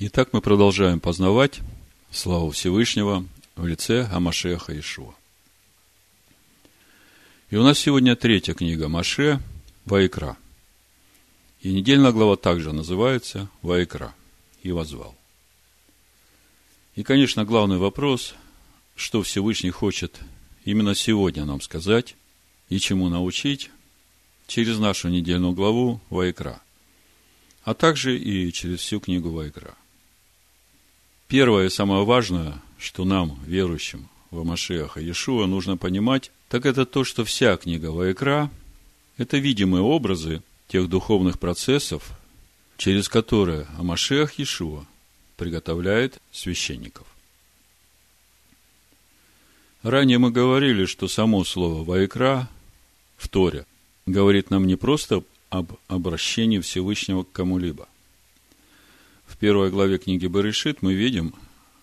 Итак, мы продолжаем познавать славу Всевышнего в лице Амашеха Ишуа. И у нас сегодня третья книга Маше Ваикра. И недельная глава также называется Ваикра и возвал. И, конечно, главный вопрос, что Всевышний хочет именно сегодня нам сказать и чему научить через нашу недельную главу Ваикра, а также и через всю книгу Ваикра – Первое и самое важное, что нам, верующим в Машеха Иешуа, нужно понимать, так это то, что вся книга Ваекра – это видимые образы тех духовных процессов, через которые Амашех Иешуа приготовляет священников. Ранее мы говорили, что само слово «Ваекра» в Торе говорит нам не просто об обращении Всевышнего к кому-либо – в первой главе книги Берешит мы видим,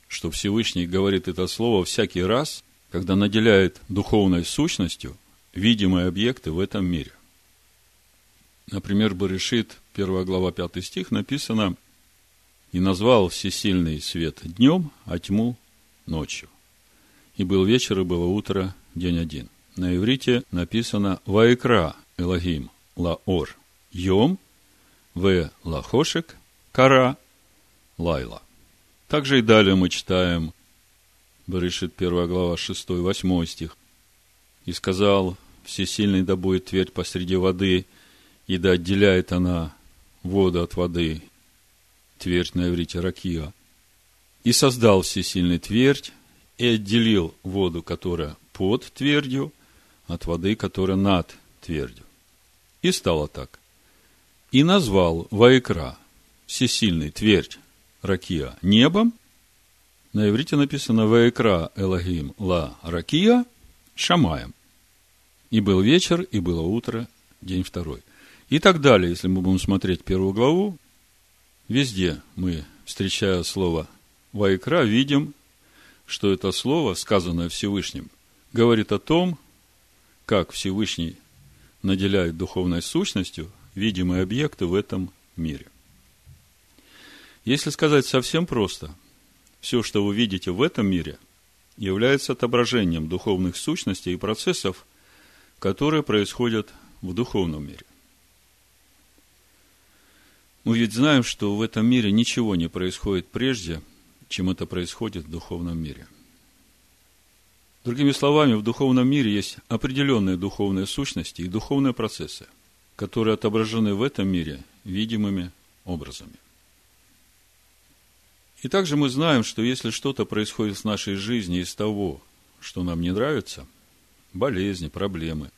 что Всевышний говорит это слово всякий раз, когда наделяет духовной сущностью видимые объекты в этом мире. Например, Берешит, 1 глава, 5 стих, написано «И назвал всесильный свет днем, а тьму ночью. И был вечер, и было утро, день один». На иврите написано «Ваикра Элогим Лаор Йом В Лахошек Кара Лайла. Также и далее мы читаем Берешит 1 глава 6-8 стих. «И сказал, всесильный да будет твердь посреди воды, и да отделяет она воду от воды, твердь на иврите ракия. И создал всесильный твердь, и отделил воду, которая под твердью, от воды, которая над твердью. И стало так. И назвал Ваикра, всесильный твердь, ракия небом. На иврите написано «Ваекра Элогим ла ракия шамаем». И был вечер, и было утро, день второй. И так далее, если мы будем смотреть первую главу, везде мы, встречая слово «Ваекра», видим, что это слово, сказанное Всевышним, говорит о том, как Всевышний наделяет духовной сущностью видимые объекты в этом мире. Если сказать совсем просто, все, что вы видите в этом мире, является отображением духовных сущностей и процессов, которые происходят в духовном мире. Мы ведь знаем, что в этом мире ничего не происходит прежде, чем это происходит в духовном мире. Другими словами, в духовном мире есть определенные духовные сущности и духовные процессы, которые отображены в этом мире видимыми образами. И также мы знаем, что если что-то происходит в нашей жизни из того, что нам не нравится, болезни, проблемы,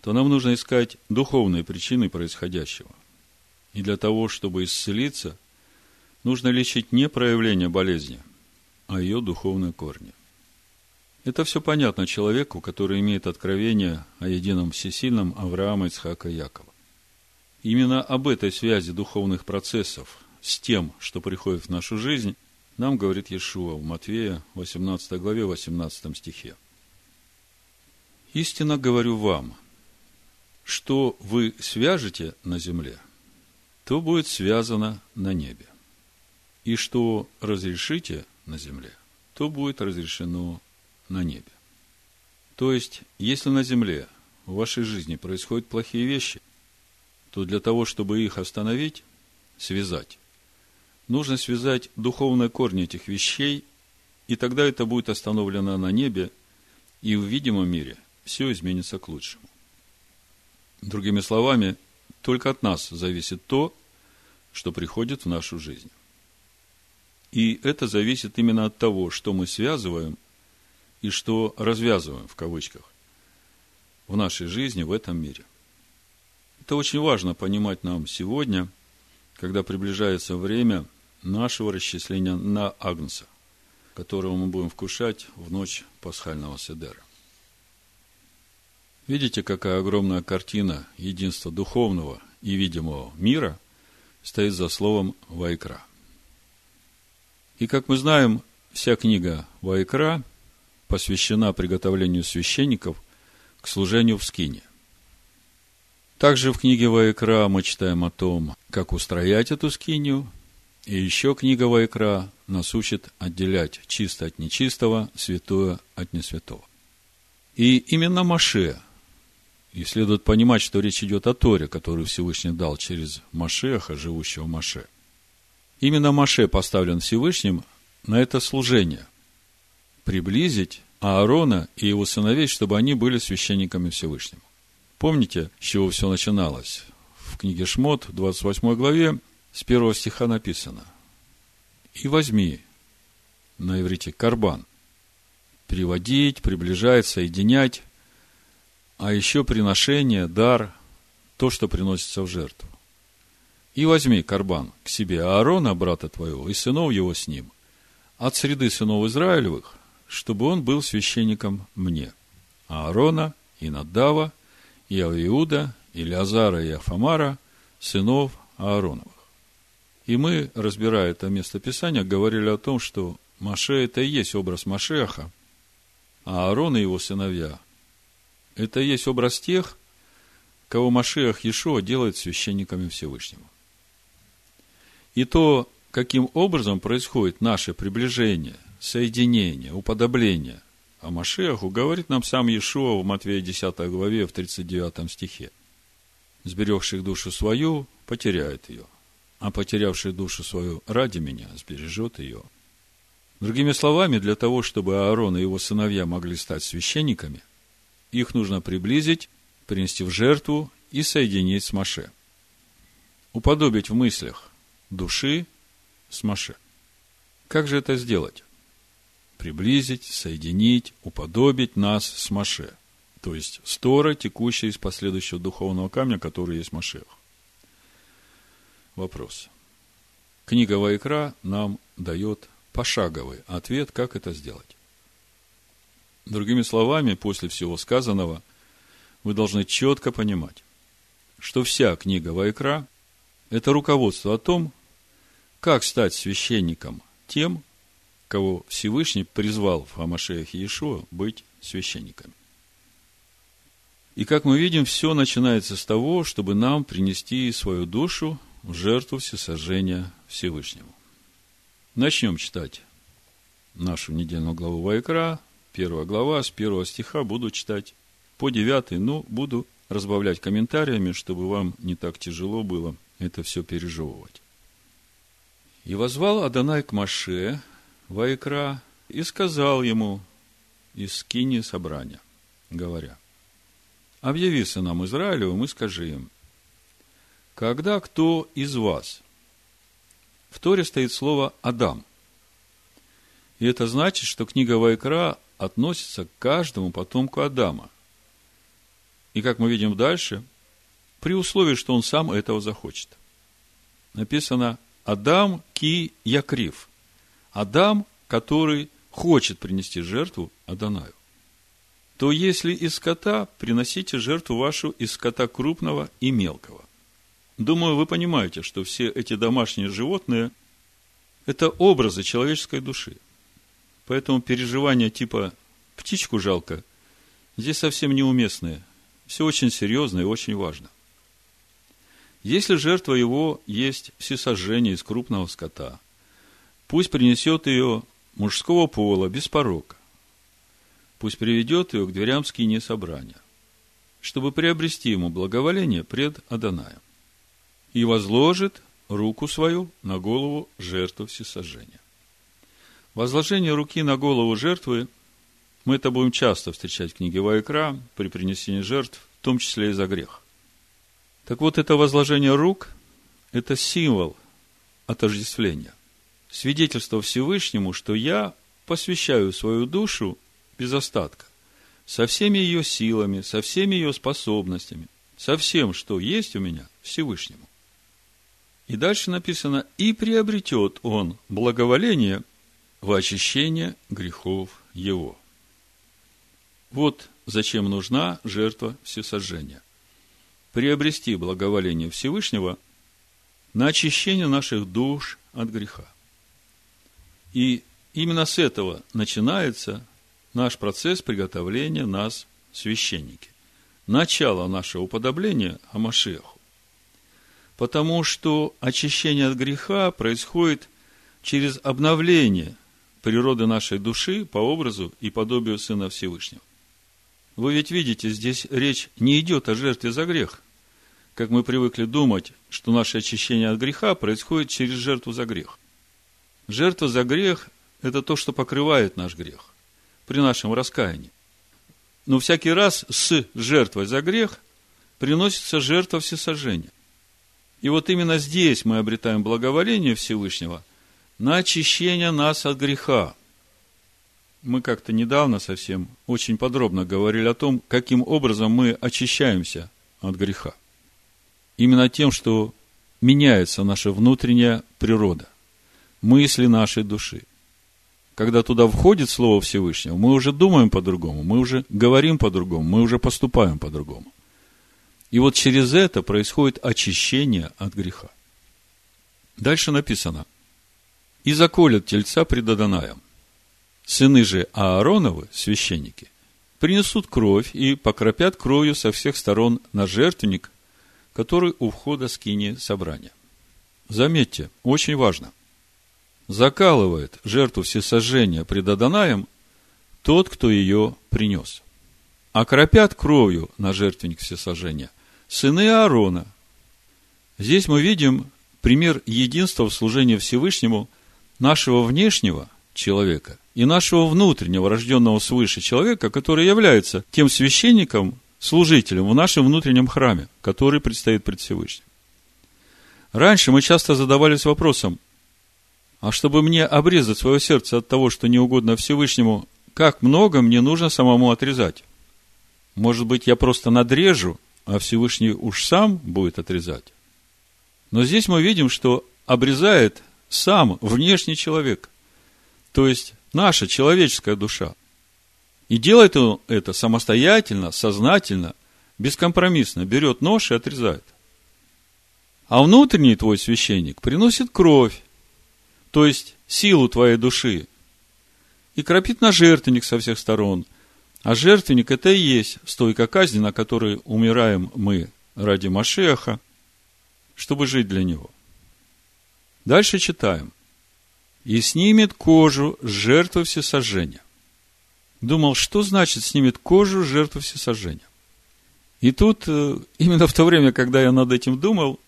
то нам нужно искать духовные причины происходящего. И для того, чтобы исцелиться, нужно лечить не проявление болезни, а ее духовные корни. Это все понятно человеку, который имеет откровение о едином всесильном Авраама, Ицхака Якова. Именно об этой связи духовных процессов с тем, что приходит в нашу жизнь, нам говорит Иешуа в Матвея 18 главе 18 стихе. «Истинно говорю вам, что вы свяжете на земле, то будет связано на небе. И что разрешите на земле, то будет разрешено на небе. То есть, если на земле в вашей жизни происходят плохие вещи, то для того, чтобы их остановить, связать, нужно связать духовные корни этих вещей, и тогда это будет остановлено на небе, и в видимом мире все изменится к лучшему. Другими словами, только от нас зависит то, что приходит в нашу жизнь. И это зависит именно от того, что мы связываем и что развязываем, в кавычках, в нашей жизни, в этом мире. Это очень важно понимать нам сегодня, когда приближается время – нашего расчисления на Агнца, которого мы будем вкушать в ночь пасхального седера. Видите, какая огромная картина единства духовного и видимого мира стоит за словом Вайкра. И, как мы знаем, вся книга Вайкра посвящена приготовлению священников к служению в скине. Также в книге Вайкра мы читаем о том, как устроять эту скинию И еще книга Вайкра нас учит отделять чисто от нечистого, святое от несвятого. И именно Маше, и следует понимать, что речь идет о Торе, которую Всевышний дал через Машеха, живущего Маше. Именно Маше поставлен Всевышним на это служение. Приблизить Аарона и его сыновей, чтобы они были священниками Всевышнему. Помните, с чего все начиналось? В книге Шмот, 28 главе, с первого стиха написано. «И возьми» на иврите «карбан» – приводить, приближать, соединять, а еще приношение, дар, то, что приносится в жертву. «И возьми карбан к себе Аарона, брата твоего, и сынов его с ним, от среды сынов Израилевых, чтобы он был священником мне, Аарона и Надава, и Авиуда, и Леазара, и Афамара, сынов Аароновых. И мы, разбирая это место Писания, говорили о том, что Маше – это и есть образ Машеха, а Аарон и его сыновья – это и есть образ тех, кого Машех Иешуа делает священниками Всевышнего. И то, каким образом происходит наше приближение, соединение, уподобление а Машеху говорит нам сам Иешуа в Матвея 10 главе в 39 стихе. «Сберегших душу свою, потеряет ее, а потерявший душу свою ради меня, сбережет ее». Другими словами, для того, чтобы Аарон и его сыновья могли стать священниками, их нужно приблизить, принести в жертву и соединить с Маше. Уподобить в мыслях души с Маше. Как же это сделать? приблизить, соединить, уподобить нас с Маше. То есть, стора, текущая из последующего духовного камня, который есть Машех. Вопрос. Книга Вайкра нам дает пошаговый ответ, как это сделать. Другими словами, после всего сказанного, вы должны четко понимать, что вся книга Вайкра – это руководство о том, как стать священником тем, кого Всевышний призвал в Хамашеях Иешуа быть священниками. И как мы видим, все начинается с того, чтобы нам принести свою душу в жертву всесожжения Всевышнему. Начнем читать нашу недельную главу Вайкра, первая глава, с первого стиха буду читать по девятый, но буду разбавлять комментариями, чтобы вам не так тяжело было это все пережевывать. «И возвал Адонай к Маше, Вайкра и сказал ему из скини собрания, говоря, «Объяви сынам Израилевым и скажи им, когда кто из вас?» В Торе стоит слово «Адам». И это значит, что книга Вайкра относится к каждому потомку Адама. И как мы видим дальше, при условии, что он сам этого захочет. Написано «Адам ки якрив». Адам, который хочет принести жертву Адонаю, то если из скота, приносите жертву вашу из скота крупного и мелкого. Думаю, вы понимаете, что все эти домашние животные – это образы человеческой души. Поэтому переживания типа «птичку жалко» здесь совсем неуместные. Все очень серьезно и очень важно. Если жертва его есть всесожжение из крупного скота – Пусть принесет ее мужского пола, без порока. Пусть приведет ее к дверям скини собрания, чтобы приобрести ему благоволение пред Адонаем. И возложит руку свою на голову жертвы всесожжения. Возложение руки на голову жертвы мы это будем часто встречать в книге Вайкра при принесении жертв, в том числе и за грех. Так вот, это возложение рук – это символ отождествления свидетельство Всевышнему, что я посвящаю свою душу без остатка, со всеми ее силами, со всеми ее способностями, со всем, что есть у меня, Всевышнему. И дальше написано, и приобретет он благоволение в очищение грехов его. Вот зачем нужна жертва всесожжения. Приобрести благоволение Всевышнего на очищение наших душ от греха. И именно с этого начинается наш процесс приготовления нас священники. Начало нашего уподобления Амашеху. Потому что очищение от греха происходит через обновление природы нашей души по образу и подобию Сына Всевышнего. Вы ведь видите, здесь речь не идет о жертве за грех, как мы привыкли думать, что наше очищение от греха происходит через жертву за грех. Жертва за грех – это то, что покрывает наш грех при нашем раскаянии. Но всякий раз с жертвой за грех приносится жертва всесожжения. И вот именно здесь мы обретаем благоволение Всевышнего на очищение нас от греха. Мы как-то недавно совсем очень подробно говорили о том, каким образом мы очищаемся от греха. Именно тем, что меняется наша внутренняя природа, мысли нашей души. Когда туда входит Слово Всевышнего, мы уже думаем по-другому, мы уже говорим по-другому, мы уже поступаем по-другому. И вот через это происходит очищение от греха. Дальше написано. «И заколят тельца пред Адонаем. Сыны же Аароновы, священники, принесут кровь и покропят кровью со всех сторон на жертвенник, который у входа скини собрания». Заметьте, очень важно. Закалывает жертву всесожжения пред Адонаем тот, кто ее принес. Окропят кровью на жертвенник всесожжения сыны Аарона. Здесь мы видим пример единства в служении Всевышнему нашего внешнего человека и нашего внутреннего, рожденного свыше человека, который является тем священником, служителем в нашем внутреннем храме, который предстоит пред Всевышним. Раньше мы часто задавались вопросом, а чтобы мне обрезать свое сердце от того, что не угодно Всевышнему, как много мне нужно самому отрезать? Может быть, я просто надрежу а Всевышний уж сам будет отрезать. Но здесь мы видим, что обрезает сам внешний человек, то есть наша человеческая душа. И делает он это самостоятельно, сознательно, бескомпромиссно, берет нож и отрезает. А внутренний твой священник приносит кровь, то есть силу твоей души, и кропит на жертвенник со всех сторон – а жертвенник – это и есть стойка казни, на которой умираем мы ради Машеха, чтобы жить для него. Дальше читаем. «И снимет кожу жертвы всесожжения». Думал, что значит снимет кожу жертвы всесожжения? И тут, э, именно в то время, когда я над этим думал,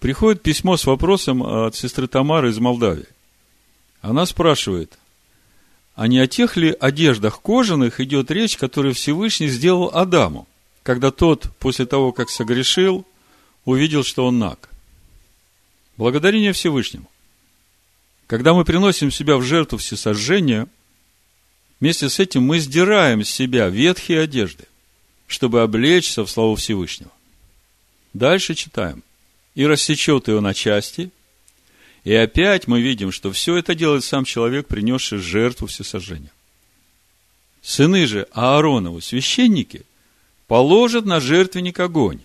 приходит письмо с вопросом от сестры Тамары из Молдавии. Она спрашивает, а не о тех ли одеждах кожаных идет речь, которые Всевышний сделал Адаму, когда тот, после того, как согрешил, увидел, что он наг. Благодарение Всевышнему. Когда мы приносим себя в жертву всесожжения, вместе с этим мы сдираем с себя ветхие одежды, чтобы облечься в славу Всевышнего. Дальше читаем. «И рассечет его на части, и опять мы видим, что все это делает сам человек, принесший жертву всесожжения. Сыны же Ааронову, священники, положат на жертвенник огонь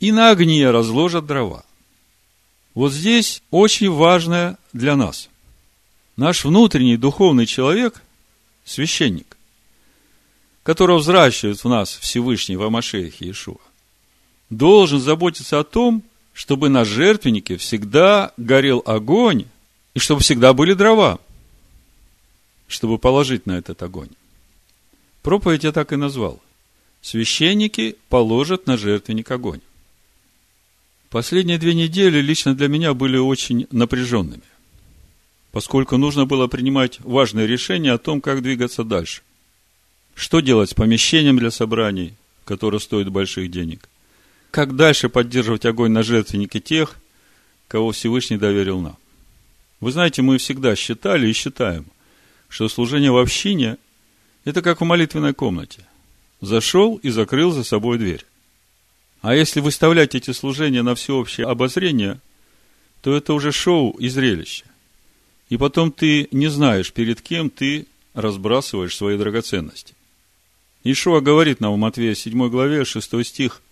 и на огне разложат дрова. Вот здесь очень важное для нас. Наш внутренний духовный человек, священник, которого взращивает в нас Всевышний в Амашехе Иешуа, должен заботиться о том, чтобы на жертвеннике всегда горел огонь, и чтобы всегда были дрова, чтобы положить на этот огонь. Проповедь я так и назвал. Священники положат на жертвенник огонь. Последние две недели лично для меня были очень напряженными, поскольку нужно было принимать важные решения о том, как двигаться дальше. Что делать с помещением для собраний, которое стоит больших денег? Как дальше поддерживать огонь на жертвеннике тех, кого Всевышний доверил нам. Вы знаете, мы всегда считали и считаем, что служение в общине – это как в молитвенной комнате. Зашел и закрыл за собой дверь. А если выставлять эти служения на всеобщее обозрение, то это уже шоу и зрелище. И потом ты не знаешь, перед кем ты разбрасываешь свои драгоценности. Ишуа говорит нам в Матвея 7 главе 6 стих –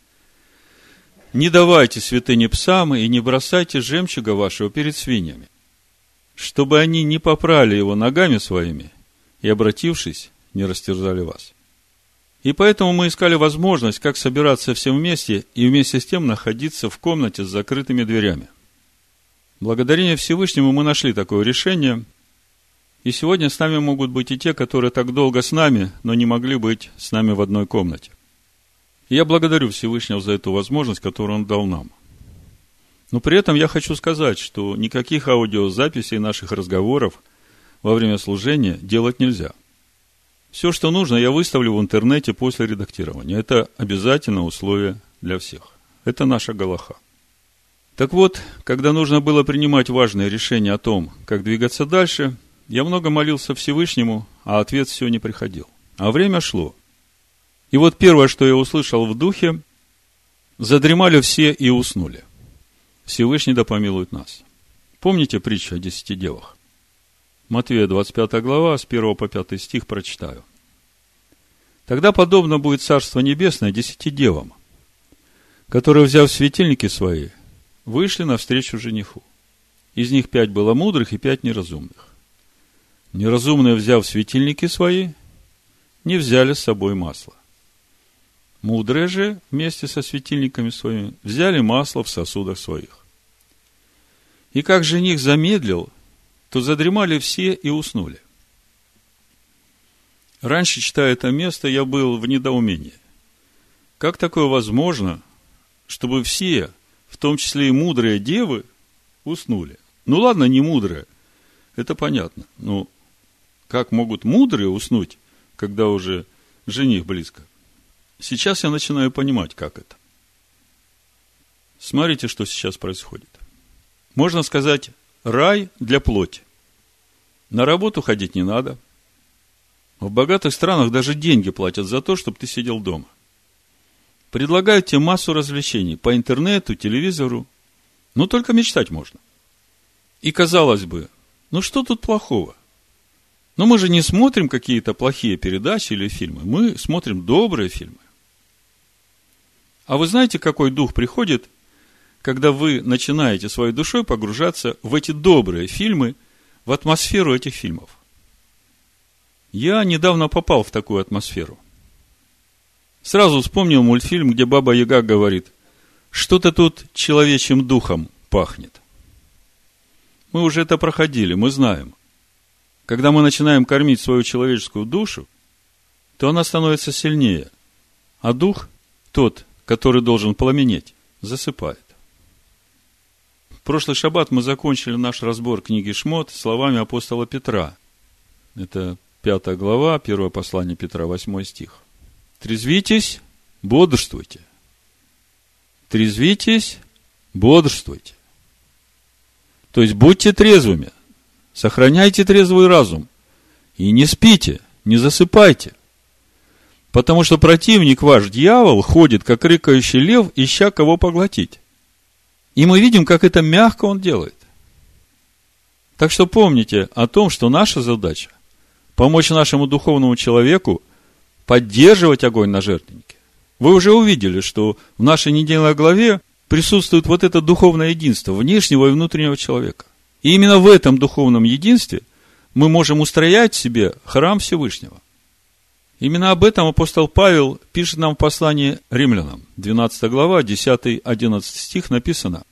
не давайте святыне псам и не бросайте жемчуга вашего перед свиньями, чтобы они не попрали его ногами своими и, обратившись, не растерзали вас. И поэтому мы искали возможность, как собираться всем вместе и вместе с тем находиться в комнате с закрытыми дверями. Благодарение Всевышнему мы нашли такое решение. И сегодня с нами могут быть и те, которые так долго с нами, но не могли быть с нами в одной комнате. Я благодарю Всевышнего за эту возможность, которую Он дал нам. Но при этом я хочу сказать, что никаких аудиозаписей наших разговоров во время служения делать нельзя. Все, что нужно, я выставлю в интернете после редактирования. Это обязательное условие для всех. Это наша Галаха. Так вот, когда нужно было принимать важные решения о том, как двигаться дальше, я много молился Всевышнему, а ответ все не приходил. А время шло. И вот первое, что я услышал в духе, задремали все и уснули. Всевышний да помилует нас. Помните притчу о десяти девах? Матвея 25 глава, с 1 по 5 стих прочитаю. Тогда подобно будет Царство Небесное десяти девам, которые, взяв светильники свои, вышли навстречу жениху. Из них пять было мудрых и пять неразумных. Неразумные, взяв светильники свои, не взяли с собой масло. Мудрые же вместе со светильниками своими взяли масло в сосудах своих. И как жених замедлил, то задремали все и уснули. Раньше, читая это место, я был в недоумении. Как такое возможно, чтобы все, в том числе и мудрые девы, уснули? Ну ладно, не мудрые, это понятно. Но как могут мудрые уснуть, когда уже жених близко? Сейчас я начинаю понимать, как это. Смотрите, что сейчас происходит можно сказать, рай для плоти. На работу ходить не надо. В богатых странах даже деньги платят за то, чтобы ты сидел дома. Предлагают тебе массу развлечений по интернету, телевизору. Но только мечтать можно. И казалось бы, ну что тут плохого? Но мы же не смотрим какие-то плохие передачи или фильмы. Мы смотрим добрые фильмы. А вы знаете, какой дух приходит – когда вы начинаете своей душой погружаться в эти добрые фильмы, в атмосферу этих фильмов. Я недавно попал в такую атмосферу. Сразу вспомнил мультфильм, где Баба Яга говорит, что-то тут человечьим духом пахнет. Мы уже это проходили, мы знаем. Когда мы начинаем кормить свою человеческую душу, то она становится сильнее, а дух, тот, который должен пламенеть, засыпает прошлый шаббат мы закончили наш разбор книги Шмот словами апостола Петра. Это пятая глава, первое послание Петра, восьмой стих. Трезвитесь, бодрствуйте. Трезвитесь, бодрствуйте. То есть будьте трезвыми, сохраняйте трезвый разум и не спите, не засыпайте. Потому что противник ваш, дьявол, ходит, как рыкающий лев, ища кого поглотить. И мы видим, как это мягко он делает. Так что помните о том, что наша задача – помочь нашему духовному человеку поддерживать огонь на жертвеннике. Вы уже увидели, что в нашей недельной главе присутствует вот это духовное единство внешнего и внутреннего человека. И именно в этом духовном единстве мы можем устроять себе храм Всевышнего – Именно об этом апостол Павел пишет нам в послании римлянам. 12 глава, 10-11 стих написано.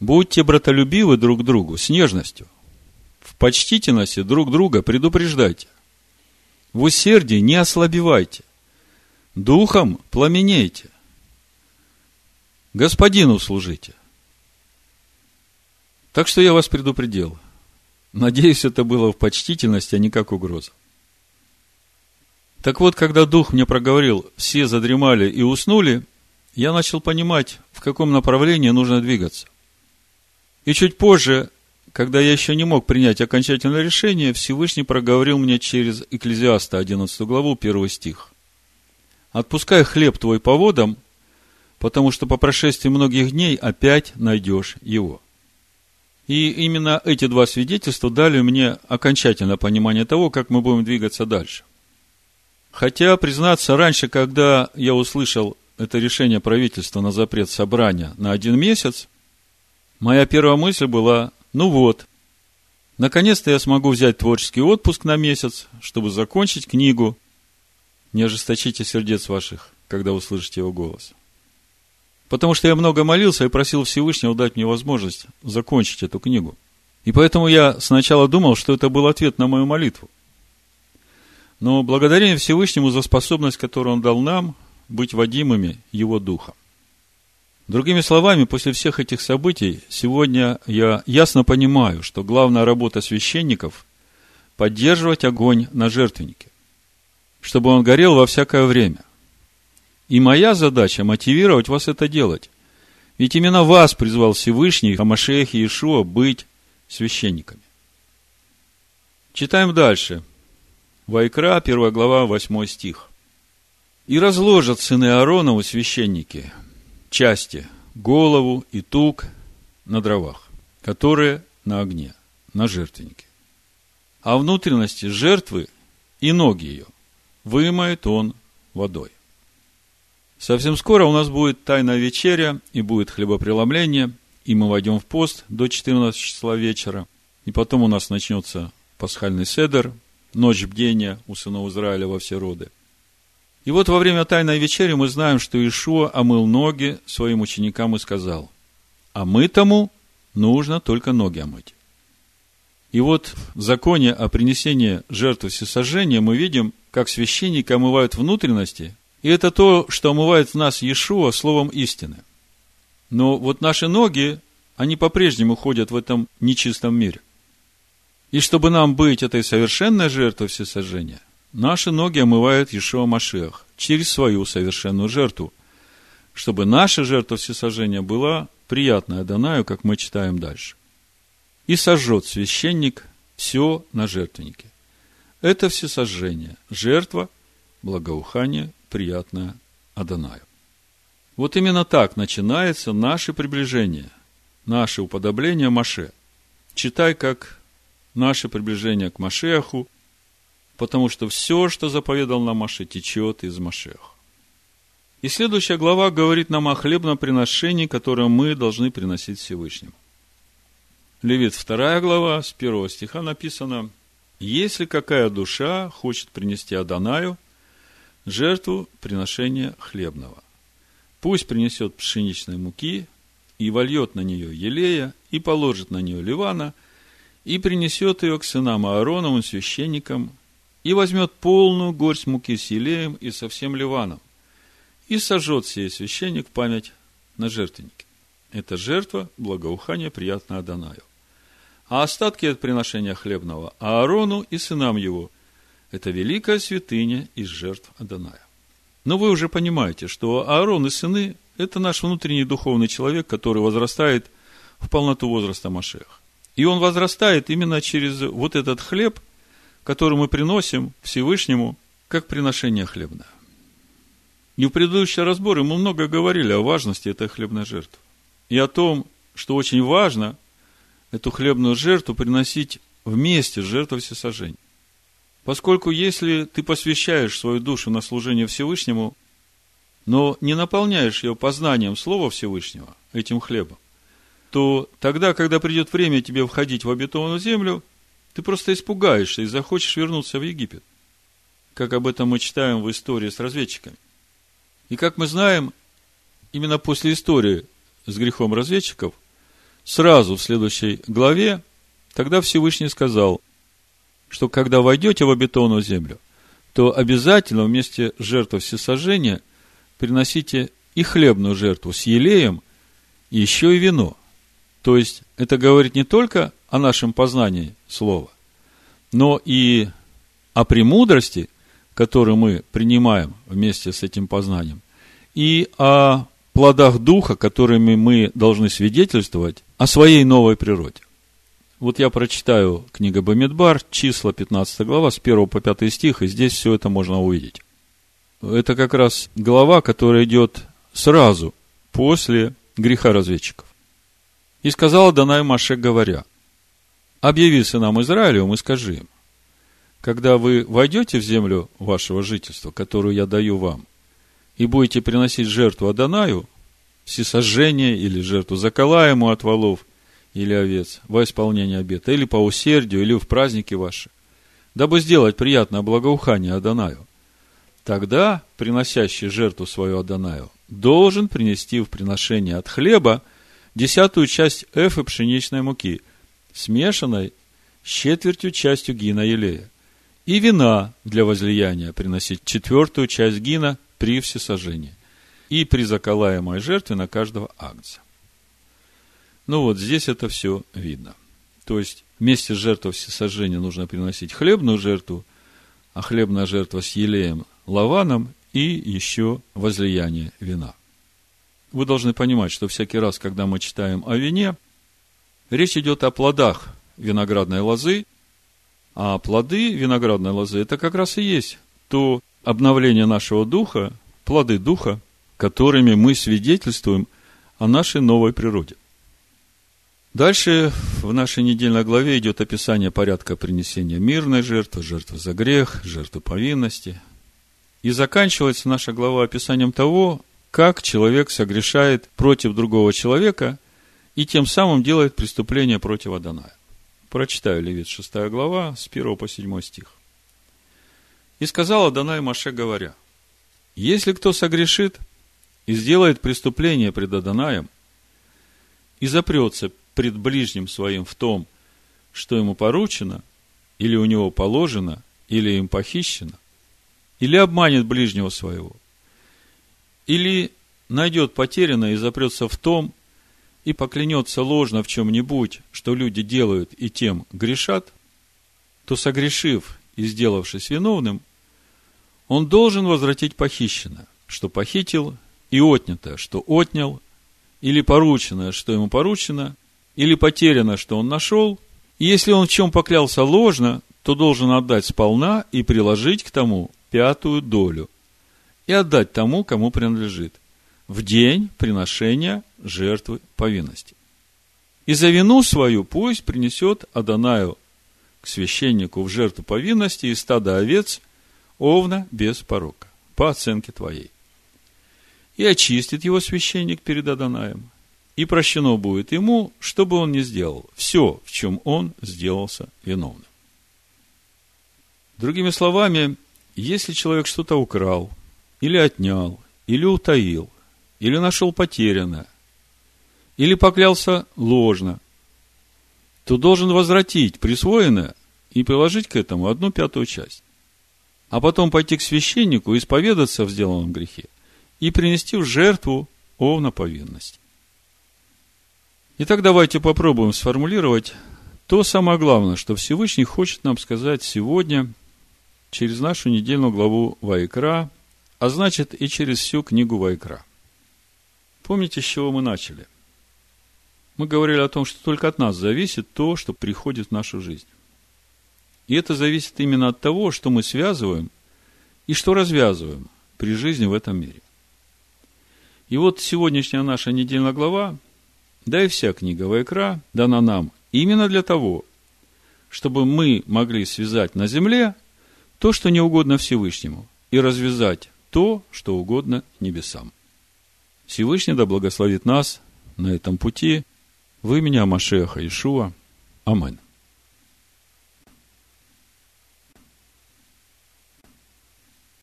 «Будьте братолюбивы друг другу с нежностью. В почтительности друг друга предупреждайте. В усердии не ослабевайте. Духом пламенейте. Господину служите». Так что я вас предупредил. Надеюсь, это было в почтительности, а не как угроза. Так вот, когда Дух мне проговорил, все задремали и уснули, я начал понимать, в каком направлении нужно двигаться. И чуть позже, когда я еще не мог принять окончательное решение, Всевышний проговорил мне через Экклезиаста 11 главу, 1 стих. «Отпускай хлеб твой по водам, потому что по прошествии многих дней опять найдешь его». И именно эти два свидетельства дали мне окончательное понимание того, как мы будем двигаться дальше – Хотя, признаться, раньше, когда я услышал это решение правительства на запрет собрания на один месяц, моя первая мысль была, ну вот, наконец-то я смогу взять творческий отпуск на месяц, чтобы закончить книгу, не ожесточите сердец ваших, когда услышите его голос. Потому что я много молился и просил Всевышнего дать мне возможность закончить эту книгу. И поэтому я сначала думал, что это был ответ на мою молитву. Но благодарение Всевышнему за способность, которую Он дал нам, быть водимыми Его Духом. Другими словами, после всех этих событий, сегодня я ясно понимаю, что главная работа священников – поддерживать огонь на жертвеннике, чтобы он горел во всякое время. И моя задача – мотивировать вас это делать. Ведь именно вас призвал Всевышний, Хамашех и Иешуа, быть священниками. Читаем дальше. Вайкра, 1 глава, 8 стих. «И разложат сыны Ааронову священники части, голову и тук на дровах, которые на огне, на жертвеннике. А внутренности жертвы и ноги ее вымоет он водой. Совсем скоро у нас будет тайная вечеря, и будет хлебопреломление, и мы войдем в пост до 14 числа вечера, и потом у нас начнется пасхальный седер, ночь бдения у сынов Израиля во все роды. И вот во время Тайной вечери мы знаем, что Ишуа омыл ноги своим ученикам и сказал, а мы тому нужно только ноги омыть. И вот в законе о принесении жертвы всесожжения мы видим, как священники омывают внутренности, и это то, что омывает в нас Иешуа словом истины. Но вот наши ноги, они по-прежнему ходят в этом нечистом мире. И чтобы нам быть этой совершенной жертвой всесожжения, наши ноги омывает Ишуа Машех через свою совершенную жертву, чтобы наша жертва всесожжения была приятная Данаю, как мы читаем дальше. И сожжет священник все на жертвеннике. Это всесожжение, жертва, благоухание, приятное Адонаю. Вот именно так начинается наше приближение, наше уподобление Маше. Читай как наше приближение к Машеху, потому что все, что заповедал нам Маше, течет из Машеха. И следующая глава говорит нам о хлебном приношении, которое мы должны приносить Всевышнему. Левит, вторая глава, с первого стиха написано, «Если какая душа хочет принести Адонаю жертву приношения хлебного, пусть принесет пшеничной муки и вольет на нее елея, и положит на нее ливана, и принесет ее к сынам Аароновым, священникам, и возьмет полную горсть муки с елеем и со всем ливаном, и сожжет сей священник в память на жертвеннике. Это жертва, благоухание, приятно Адонаю. А остатки от приношения хлебного Аарону и сынам его – это великая святыня из жертв Адоная. Но вы уже понимаете, что Аарон и сыны – это наш внутренний духовный человек, который возрастает в полноту возраста Машех. И он возрастает именно через вот этот хлеб, который мы приносим Всевышнему, как приношение хлебное. И в предыдущие разборы мы много говорили о важности этой хлебной жертвы. И о том, что очень важно эту хлебную жертву приносить вместе с жертвой всесожжения. Поскольку если ты посвящаешь свою душу на служение Всевышнему, но не наполняешь ее познанием Слова Всевышнего, этим хлебом, то тогда, когда придет время тебе входить в обетованную землю – ты просто испугаешься и захочешь вернуться в Египет. Как об этом мы читаем в истории с разведчиками. И как мы знаем, именно после истории с грехом разведчиков, сразу в следующей главе, тогда Всевышний сказал, что когда войдете в обетованную землю, то обязательно вместе с жертвой всесожжения приносите и хлебную жертву с елеем, и еще и вино. То есть, это говорит не только о нашем познании слова, но и о премудрости, которую мы принимаем вместе с этим познанием, и о плодах Духа, которыми мы должны свидетельствовать о своей новой природе. Вот я прочитаю книга Бамидбар, числа 15 глава, с 1 по 5 стих, и здесь все это можно увидеть. Это как раз глава, которая идет сразу после греха разведчиков. И сказала Данай Маше, говоря – объяви сынам Израилевым и скажи им, когда вы войдете в землю вашего жительства, которую я даю вам, и будете приносить жертву Адонаю, всесожжение или жертву заколаемую от волов или овец во исполнение обета, или по усердию, или в праздники ваши, дабы сделать приятное благоухание Адонаю, тогда приносящий жертву свою Адонаю должен принести в приношение от хлеба десятую часть эфы пшеничной муки, смешанной с четвертью частью гина елея, и вина для возлияния приносить четвертую часть гина при всесожжении и при заколаемой жертве на каждого агнца. Ну вот здесь это все видно. То есть вместе с жертвой всесожжения нужно приносить хлебную жертву, а хлебная жертва с елеем, лаваном и еще возлияние вина. Вы должны понимать, что всякий раз, когда мы читаем о вине, речь идет о плодах виноградной лозы, а плоды виноградной лозы – это как раз и есть то обновление нашего духа, плоды духа, которыми мы свидетельствуем о нашей новой природе. Дальше в нашей недельной главе идет описание порядка принесения мирной жертвы, жертвы за грех, жертвы повинности. И заканчивается наша глава описанием того, как человек согрешает против другого человека и тем самым делает преступление против Адоная. Прочитаю Левит 6 глава с 1 по 7 стих. «И сказал Адонай Маше, говоря, если кто согрешит и сделает преступление пред Адонаем, и запрется пред ближним своим в том, что ему поручено, или у него положено, или им похищено, или обманет ближнего своего, или найдет потерянное и запрется в том, и поклянется ложно в чем-нибудь, что люди делают и тем грешат, то, согрешив и сделавшись виновным, он должен возвратить похищенное, что похитил, и отнятое, что отнял, или порученное, что ему поручено, или потеряно, что он нашел, и если он в чем поклялся ложно, то должен отдать сполна и приложить к тому пятую долю, и отдать тому, кому принадлежит, в день приношения жертвы повинности. И за вину свою пусть принесет Адонаю к священнику в жертву повинности из стада овец овна без порока, по оценке твоей. И очистит его священник перед Адонаем, и прощено будет ему, что бы он ни сделал, все, в чем он сделался виновным. Другими словами, если человек что-то украл, или отнял, или утаил, или нашел потерянное, или поклялся ложно, то должен возвратить присвоенное и приложить к этому одну пятую часть. А потом пойти к священнику, исповедаться в сделанном грехе и принести в жертву овна повинности. Итак, давайте попробуем сформулировать то самое главное, что Всевышний хочет нам сказать сегодня через нашу недельную главу Вайкра, а значит и через всю книгу Вайкра. Помните, с чего мы начали? Мы говорили о том, что только от нас зависит то, что приходит в нашу жизнь. И это зависит именно от того, что мы связываем и что развязываем при жизни в этом мире. И вот сегодняшняя наша недельная глава да и вся книга Вайкра дана нам именно для того, чтобы мы могли связать на земле то, что не угодно Всевышнему, и развязать то, что угодно небесам. Всевышний да благословит нас на этом пути в имени Амашеха Ишуа. Аминь.